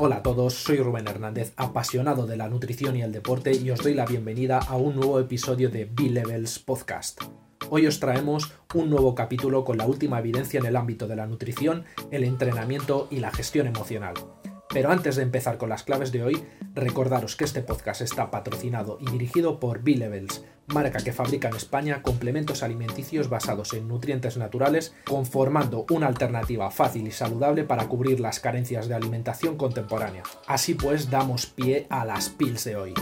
Hola a todos, soy Rubén Hernández, apasionado de la nutrición y el deporte y os doy la bienvenida a un nuevo episodio de B-Levels Podcast. Hoy os traemos un nuevo capítulo con la última evidencia en el ámbito de la nutrición, el entrenamiento y la gestión emocional. Pero antes de empezar con las claves de hoy, recordaros que este podcast está patrocinado y dirigido por B-Levels, marca que fabrica en España complementos alimenticios basados en nutrientes naturales, conformando una alternativa fácil y saludable para cubrir las carencias de alimentación contemporánea. Así pues, damos pie a las pills de hoy.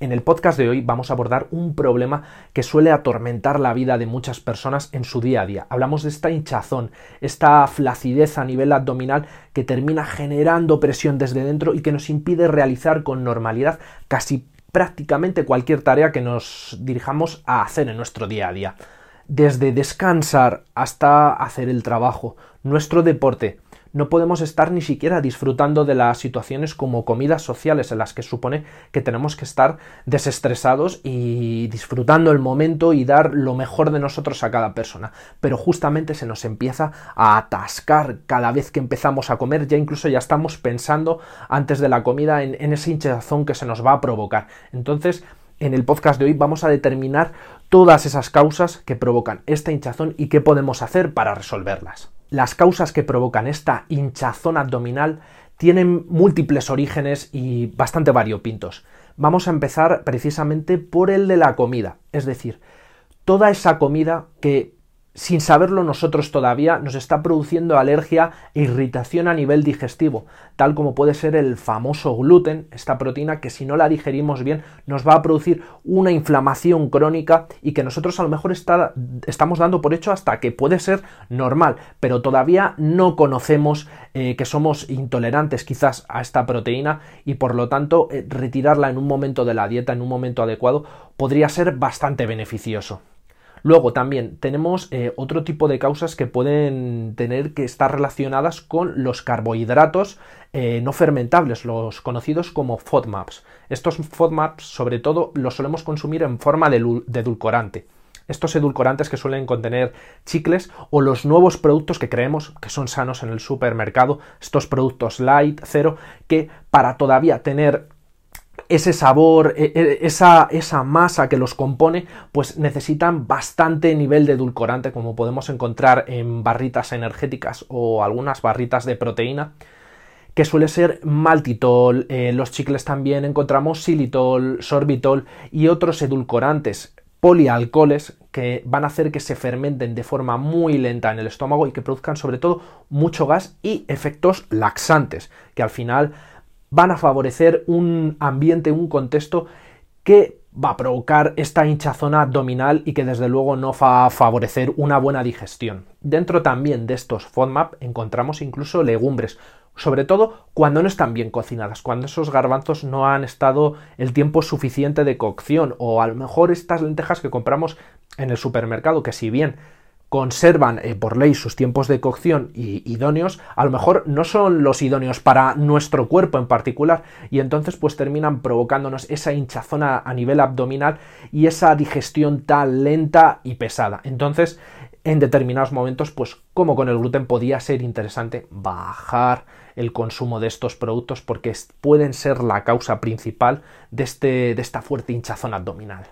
En el podcast de hoy vamos a abordar un problema que suele atormentar la vida de muchas personas en su día a día. Hablamos de esta hinchazón, esta flacidez a nivel abdominal que termina generando presión desde dentro y que nos impide realizar con normalidad casi prácticamente cualquier tarea que nos dirijamos a hacer en nuestro día a día. Desde descansar hasta hacer el trabajo, nuestro deporte, no podemos estar ni siquiera disfrutando de las situaciones como comidas sociales en las que supone que tenemos que estar desestresados y disfrutando el momento y dar lo mejor de nosotros a cada persona. Pero justamente se nos empieza a atascar cada vez que empezamos a comer, ya incluso ya estamos pensando antes de la comida en, en ese hinchazón que se nos va a provocar. Entonces, en el podcast de hoy vamos a determinar todas esas causas que provocan esta hinchazón y qué podemos hacer para resolverlas. Las causas que provocan esta hinchazón abdominal tienen múltiples orígenes y bastante variopintos. Vamos a empezar precisamente por el de la comida, es decir, toda esa comida que sin saberlo nosotros todavía, nos está produciendo alergia e irritación a nivel digestivo, tal como puede ser el famoso gluten, esta proteína que si no la digerimos bien nos va a producir una inflamación crónica y que nosotros a lo mejor estamos dando por hecho hasta que puede ser normal, pero todavía no conocemos eh, que somos intolerantes quizás a esta proteína y por lo tanto eh, retirarla en un momento de la dieta, en un momento adecuado, podría ser bastante beneficioso. Luego también tenemos eh, otro tipo de causas que pueden tener que estar relacionadas con los carbohidratos eh, no fermentables, los conocidos como FODMAPs. Estos FODMAPs sobre todo los solemos consumir en forma de, edulcorante estos edulcorantes que suelen contener chicles o los nuevos productos que creemos que son sanos en el supermercado, estos productos light, cero, que para todavía tener ese sabor, e, e, esa, esa, masa que los compone, pues necesitan bastante nivel de edulcorante, como podemos encontrar en barritas energéticas o algunas barritas de proteína, que suele ser maltitol, eh, los chicles también encontramos xilitol, sorbitol y otros edulcorantes, polialcoholes, que van a hacer que se fermenten de forma muy lenta en el estómago y que produzcan sobre todo mucho gas y efectos laxantes, que al final van a favorecer un ambiente, un contexto que va a provocar esta hinchazón abdominal y que desde luego no va a favorecer una buena digestión. Dentro también de estos FODMAP encontramos incluso legumbres, sobre todo cuando no están bien cocinadas, cuando esos garbanzos no han estado el tiempo suficiente de cocción o a lo mejor estas lentejas que compramos en el supermercado que si bien conservan eh, por ley sus tiempos de cocción y idóneos, a lo mejor no son los idóneos para nuestro cuerpo en particular y entonces pues terminan provocándonos esa hinchazón a, nivel abdominal y esa digestión tan lenta y pesada. Entonces, en determinados momentos, pues como con el gluten podía ser interesante bajar el consumo de estos productos porque pueden ser la causa principal de, este, de esta fuerte hinchazón abdominal.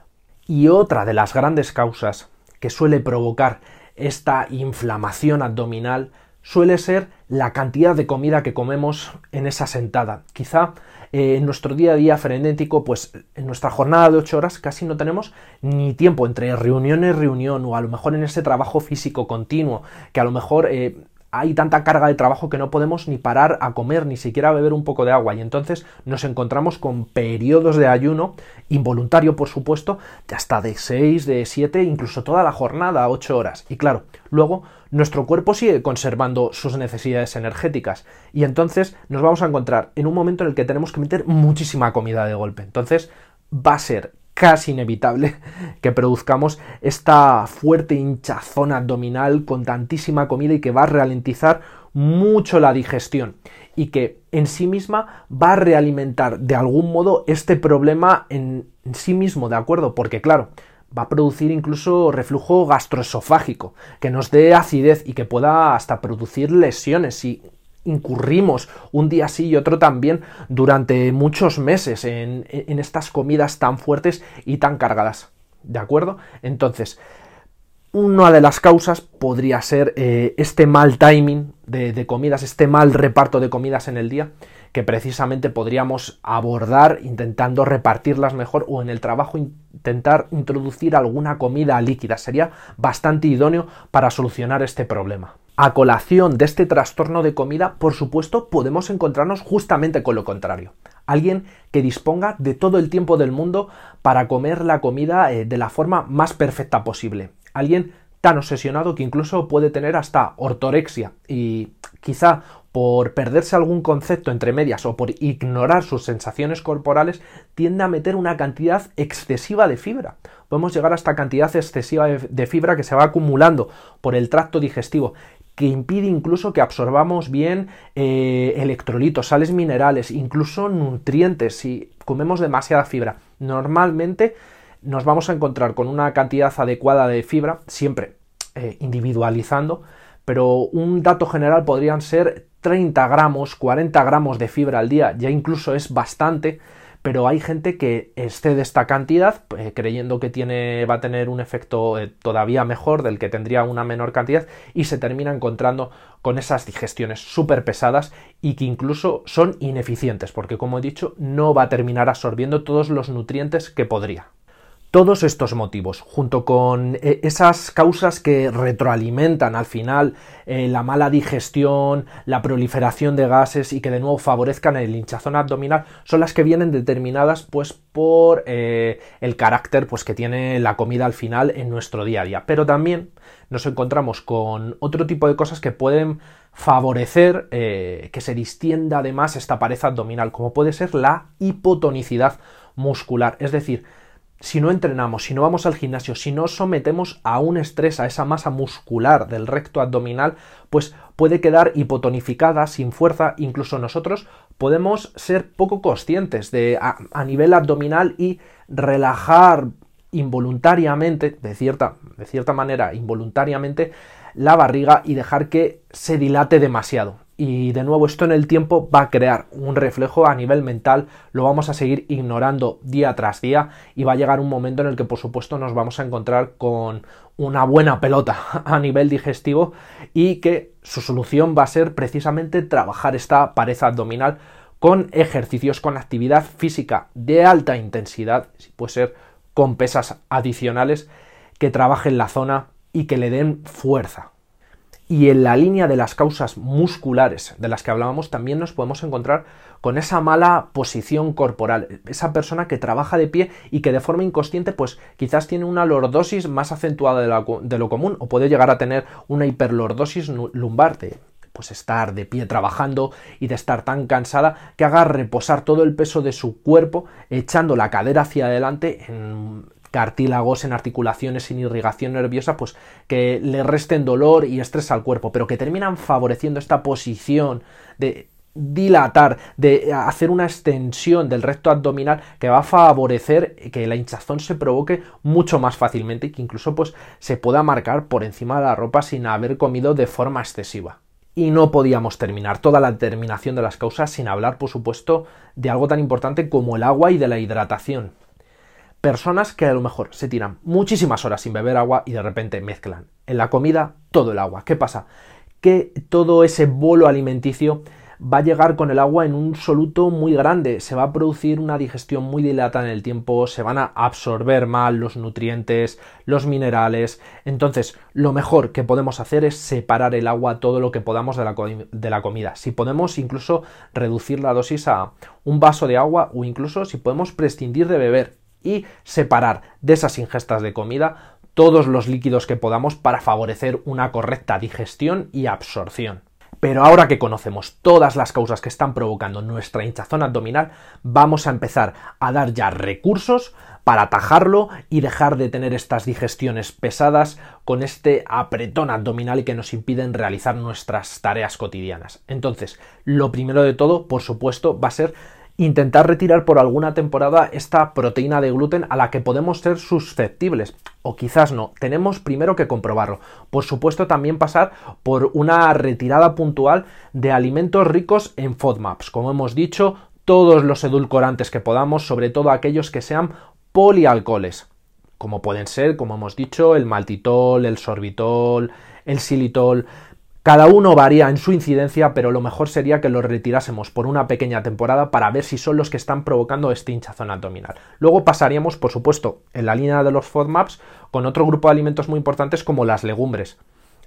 Y otra de las grandes causas que suele provocar esta inflamación abdominal suele ser la cantidad de comida que comemos en esa sentada. Quizá eh, en nuestro día a día frenético, pues en nuestra jornada de 8 horas casi no tenemos ni tiempo entre reunión y reunión o a lo mejor en ese trabajo físico continuo, que a lo mejor eh, hay tanta carga de trabajo que no podemos ni parar a comer, ni siquiera a beber un poco de agua. Y entonces nos encontramos con periodos de ayuno, involuntario por supuesto, de hasta de 6, de 7, incluso toda la jornada, 8 horas. Y claro, luego nuestro cuerpo sigue conservando sus necesidades energéticas. Y entonces nos vamos a encontrar en un momento en el que tenemos que meter muchísima comida de golpe. Entonces va a ser casi inevitable que produzcamos esta fuerte hinchazón abdominal con tantísima comida y que va a ralentizar mucho la digestión y que en sí misma va a realimentar de algún modo este problema en sí mismo, ¿de acuerdo? Porque claro, va a producir incluso reflujo gastroesofágico, que nos dé acidez y que pueda hasta producir lesiones si incurrimos un día sí y otro también durante muchos meses en, estas comidas tan fuertes y tan cargadas. ¿De acuerdo? Entonces, una de las causas podría ser eh, este mal timing de, comidas, este mal reparto de comidas en el día, que precisamente podríamos abordar intentando repartirlas mejor o en el trabajo intentar introducir alguna comida líquida. Sería bastante idóneo para solucionar este problema. A colación de este trastorno de comida, por supuesto, podemos encontrarnos justamente con lo contrario. Alguien que disponga de todo el tiempo del mundo para comer la comida eh, de la forma más perfecta posible. Alguien tan obsesionado que incluso puede tener hasta ortorexia y quizá por perderse algún concepto entre medias o por ignorar sus sensaciones corporales, tiende a meter una cantidad excesiva de fibra. Podemos llegar a esta cantidad excesiva de fibra que se va acumulando por el tracto digestivo, que impide incluso que absorbamos bien eh, electrolitos, sales minerales, incluso nutrientes si comemos demasiada fibra. Normalmente nos vamos a encontrar con una cantidad adecuada de fibra, siempre eh, individualizando, pero un dato general podrían ser 30 gramos, 40 gramos de fibra al día, ya incluso es bastante, pero hay gente que excede esta cantidad eh, creyendo que tiene, va a tener un efecto eh, todavía mejor del que tendría una menor cantidad y se termina encontrando con esas digestiones súper pesadas y que incluso son ineficientes porque como he dicho no va a terminar absorbiendo todos los nutrientes que podría. Todos estos motivos, junto con eh, esas causas que retroalimentan al final eh, la mala digestión, la proliferación de gases y que de nuevo favorezcan el hinchazón abdominal, son las que vienen determinadas pues por eh, el carácter pues que tiene la comida al final en nuestro día a día. Pero también nos encontramos con otro tipo de cosas que pueden favorecer que se distienda además esta pared abdominal, como puede ser la hipotonicidad muscular, es decir, si no entrenamos, si no vamos al gimnasio, si no sometemos a un estrés a esa masa muscular del recto abdominal, pues puede quedar hipotonificada, sin fuerza, incluso nosotros podemos ser poco conscientes de a, nivel abdominal y relajar involuntariamente, de cierta, de cierta manera, involuntariamente, la barriga y dejar que se dilate demasiado y de nuevo esto en el tiempo va a crear un reflejo a nivel mental, lo vamos a seguir ignorando día tras día y va a llegar un momento en el que por supuesto nos vamos a encontrar con una buena pelota a nivel digestivo y que su solución va a ser precisamente trabajar esta pared abdominal con ejercicios con actividad física de alta intensidad, si puede ser con pesas adicionales que trabajen la zona y que le den fuerza y en la línea de las causas musculares de las que hablábamos también nos podemos encontrar con esa mala posición corporal, esa persona que trabaja de pie y que de forma inconsciente pues quizás tiene una lordosis más acentuada de, lo común o puede llegar a tener una hiperlordosis lumbar de pues estar de pie trabajando y de estar tan cansada que haga reposar todo el peso de su cuerpo echando la cadera hacia adelante en cartílagos, en articulaciones, sin irrigación nerviosa, pues que le resten dolor y estrés al cuerpo, pero que terminan favoreciendo esta posición de dilatar, de hacer una extensión del recto abdominal que va a favorecer que la hinchazón se provoque mucho más fácilmente y que incluso pues se pueda marcar por encima de la ropa sin haber comido de forma excesiva. Y no podíamos terminar toda la determinación de las causas sin hablar, por supuesto, de algo tan importante como el agua y de la hidratación personas que a lo mejor se tiran muchísimas horas sin beber agua y de repente mezclan en la comida todo el agua. ¿Qué pasa? Que todo ese bolo alimenticio va a llegar con el agua en un soluto muy grande, se va a producir una digestión muy dilatada en el tiempo, se van a absorber mal los nutrientes, los minerales. Entonces, lo mejor que podemos hacer es separar el agua todo lo que podamos de la, de la comida. Si podemos incluso reducir la dosis a un vaso de agua o incluso si podemos prescindir de beber y separar de esas ingestas de comida todos los líquidos que podamos para favorecer una correcta digestión y absorción. Pero ahora que conocemos todas las causas que están provocando nuestra hinchazón abdominal, vamos a empezar a dar ya recursos para atajarlo y dejar de tener estas digestiones pesadas con este apretón abdominal que nos impiden realizar nuestras tareas cotidianas. Entonces, lo primero de todo, por supuesto, va a ser intentar retirar por alguna temporada esta proteína de gluten a la que podemos ser susceptibles. O quizás no, tenemos primero que comprobarlo. Por supuesto también pasar por una retirada puntual de alimentos ricos en FODMAPs. Como hemos dicho, todos los edulcorantes que podamos, sobre todo aquellos que sean polialcoholes, como pueden ser, como hemos dicho, el maltitol, el sorbitol, el xilitol, cada uno varía en su incidencia, pero lo mejor sería que los retirásemos por una pequeña temporada para ver si son los que están provocando este hinchazón abdominal. Luego pasaríamos, por supuesto, en la línea de los FODMAPs con otro grupo de alimentos muy importantes como las legumbres.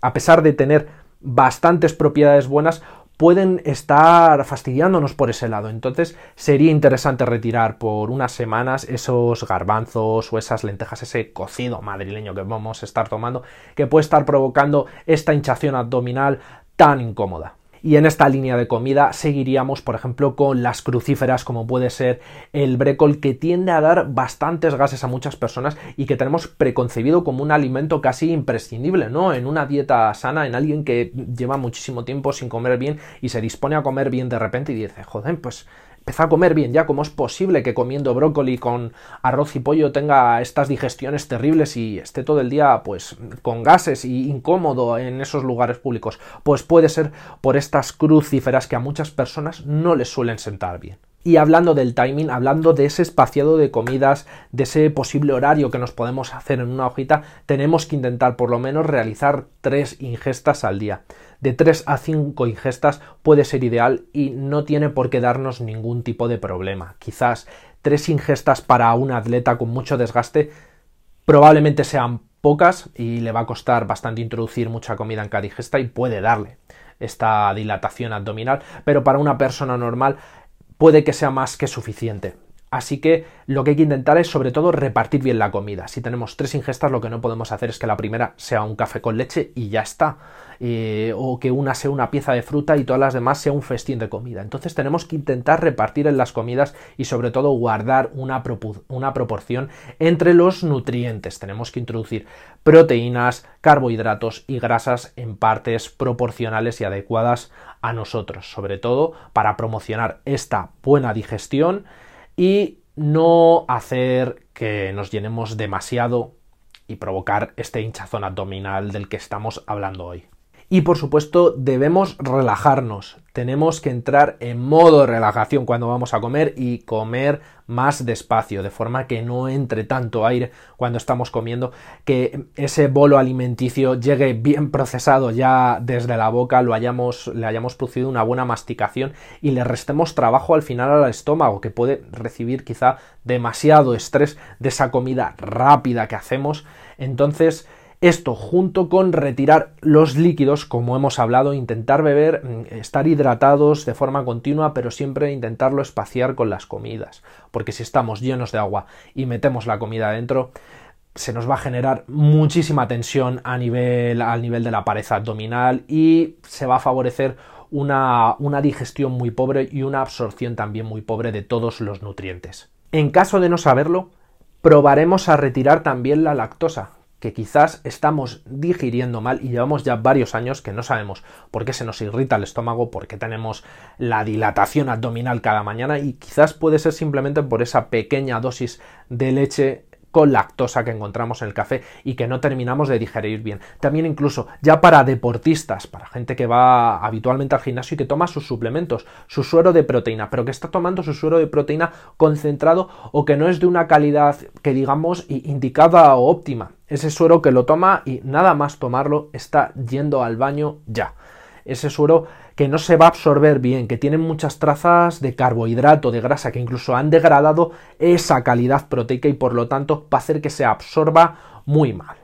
A pesar de tener bastantes propiedades buenas, pueden estar fastidiándonos por ese lado. Entonces sería interesante retirar por unas semanas esos garbanzos o esas lentejas, ese cocido madrileño que vamos a estar tomando, que puede estar provocando esta hinchación abdominal tan incómoda. Y en esta línea de comida seguiríamos, por ejemplo, con las crucíferas, como puede ser el brécol, que tiende a dar bastantes gases a muchas personas y que tenemos preconcebido como un alimento casi imprescindible, ¿no? En una dieta sana, en alguien que lleva muchísimo tiempo sin comer bien y se dispone a comer bien de repente y dice, joder, pues Empezó a comer bien ya, ¿cómo es posible que comiendo brócoli con arroz y pollo tenga estas digestiones terribles y esté todo el día pues con gases y incómodo en esos lugares públicos? Pues puede ser por estas crucíferas que a muchas personas no les suelen sentar bien. Y hablando del timing, hablando de ese espaciado de comidas, de ese posible horario que nos podemos hacer en una hojita, tenemos que intentar por lo menos realizar tres ingestas al día. De tres a cinco ingestas puede ser ideal y no tiene por qué darnos ningún tipo de problema. Quizás tres ingestas para un atleta con mucho desgaste probablemente sean pocas y le va a costar bastante introducir mucha comida en cada ingesta y puede darle esta dilatación abdominal, pero para una persona normal puede que sea más que suficiente. Así que lo que hay que intentar es sobre todo repartir bien la comida. Si tenemos tres ingestas, lo que no podemos hacer es que la primera sea un café con leche y ya está. Eh, o que una sea una pieza de fruta y todas las demás sea un festín de comida. Entonces tenemos que intentar repartir en las comidas y sobre todo guardar una, una proporción entre los nutrientes. Tenemos que introducir proteínas, carbohidratos y grasas en partes proporcionales y adecuadas a nosotros, sobre todo para promocionar esta buena digestión y no hacer que nos llenemos demasiado y provocar este hinchazón abdominal del que estamos hablando hoy. Y por supuesto debemos relajarnos, tenemos que entrar en modo relajación cuando vamos a comer y comer más despacio, de forma que no entre tanto aire cuando estamos comiendo, que ese bolo alimenticio llegue bien procesado ya desde la boca, lo hayamos, le hayamos producido una buena masticación y le restemos trabajo al final al estómago, que puede recibir quizá demasiado estrés de esa comida rápida que hacemos. Entonces, esto junto con retirar los líquidos, como hemos hablado, intentar beber, mm, estar hidratados de forma continua, pero siempre intentarlo espaciar con las comidas, porque si estamos llenos de agua y metemos la comida dentro, se nos va a generar muchísima tensión a nivel, al nivel de la pared abdominal y se va a favorecer una, una digestión muy pobre y una absorción también muy pobre de todos los nutrientes. En caso de no saberlo, probaremos a retirar también la lactosa, que quizás estamos digiriendo mal y llevamos ya varios años que no sabemos por qué se nos irrita el estómago, por qué tenemos la dilatación abdominal cada mañana y quizás puede ser simplemente por esa pequeña dosis de leche con lactosa que encontramos en el café y que no terminamos de digerir bien. También incluso ya para deportistas, para gente que va habitualmente al gimnasio y que toma sus suplementos, su suero de proteína, pero que está tomando su suero de proteína concentrado o que no es de una calidad que digamos indicada o óptima. Ese suero que lo toma y nada más tomarlo está yendo al baño ya. Ese suero que no se va a absorber bien, que tiene muchas trazas de carbohidrato, de grasa, que incluso han degradado esa calidad proteica y por lo tanto va a hacer que se absorba muy mal.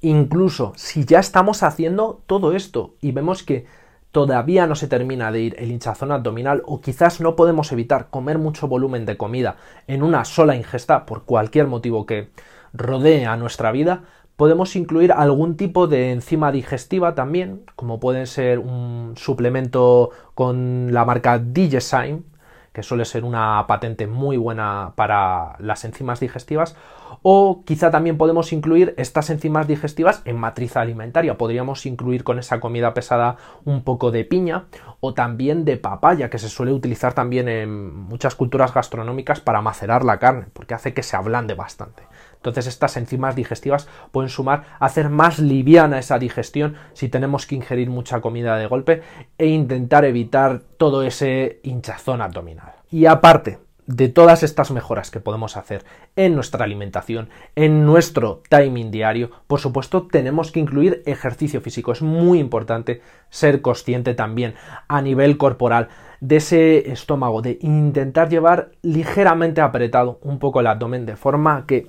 Incluso si ya estamos haciendo todo esto y vemos que todavía no se termina de ir el hinchazón abdominal o quizás no podemos evitar comer mucho volumen de comida en una sola ingesta por cualquier motivo que rodee a nuestra vida, Podemos incluir algún tipo de enzima digestiva también, como puede ser un suplemento con la marca Digezyme, que suele ser una patente muy buena para las enzimas digestivas, o quizá también podemos incluir estas enzimas digestivas en matriz alimentaria. Podríamos incluir con esa comida pesada un poco de piña o también de papaya, que se suele utilizar también en muchas culturas gastronómicas para macerar la carne, porque hace que se ablande bastante. Entonces estas enzimas digestivas pueden sumar hacer más liviana esa digestión si tenemos que ingerir mucha comida de golpe e intentar evitar todo ese hinchazón abdominal. Y aparte, de todas estas mejoras que podemos hacer en nuestra alimentación, en nuestro timing diario, por supuesto tenemos que incluir ejercicio físico. Es muy importante ser consciente también a nivel corporal de ese estómago, de intentar llevar ligeramente apretado un poco el abdomen de forma que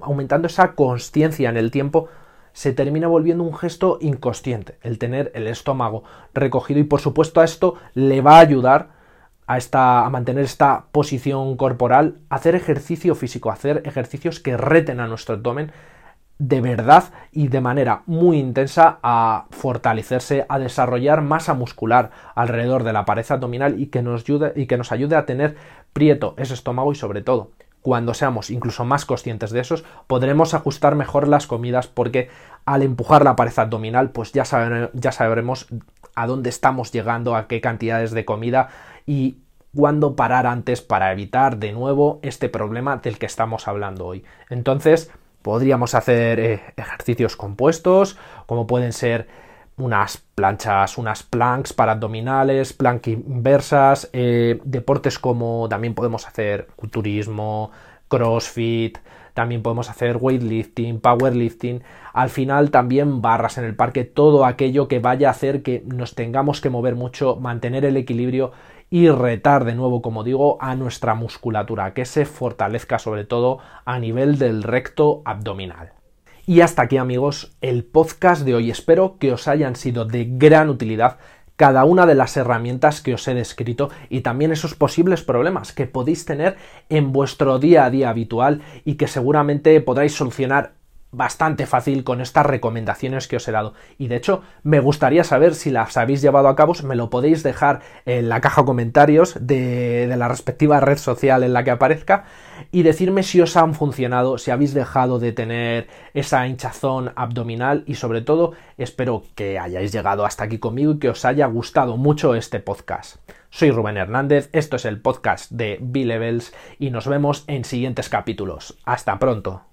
aumentando esa conciencia en el tiempo se termina volviendo un gesto inconsciente, el tener el estómago recogido. Y por supuesto a esto le va a ayudar a, esta, a mantener esta posición corporal, hacer ejercicio físico, hacer ejercicios que reten a nuestro abdomen de verdad y de manera muy intensa a fortalecerse, a desarrollar masa muscular alrededor de la pared abdominal y que nos ayude, y que nos ayude a tener prieto ese estómago y sobre todo cuando seamos incluso más conscientes de esos, podremos ajustar mejor las comidas porque al empujar la pared abdominal, pues ya, ya sabremos a dónde estamos llegando, a qué cantidades de comida y cuándo parar antes para evitar de nuevo este problema del que estamos hablando hoy. Entonces, podríamos hacer eh, ejercicios compuestos, como pueden ser unas planchas, unas planks para abdominales, plank inversas, eh, deportes como también podemos hacer culturismo, crossfit, también podemos hacer weightlifting, powerlifting, al final también barras en el parque, todo aquello que vaya a hacer que nos tengamos que mover mucho, mantener el equilibrio y retar de nuevo, como digo, a nuestra musculatura, que se fortalezca sobre todo a nivel del recto abdominal. Y hasta aquí amigos el podcast de hoy. Espero que os hayan sido de gran utilidad cada una de las herramientas que os he descrito y también esos posibles problemas que podéis tener en vuestro día a día habitual y que seguramente podráis solucionar bastante fácil con estas recomendaciones que os he dado. Y de hecho, me gustaría saber si las habéis llevado a cabo. Me lo podéis dejar en la caja de comentarios de, de, la respectiva red social en la que aparezca y decirme si os han funcionado, si habéis dejado de tener esa hinchazón abdominal y sobre todo espero que hayáis llegado hasta aquí conmigo y que os haya gustado mucho este podcast. Soy Rubén Hernández, esto es el podcast de B-Levels y nos vemos en siguientes capítulos. Hasta pronto.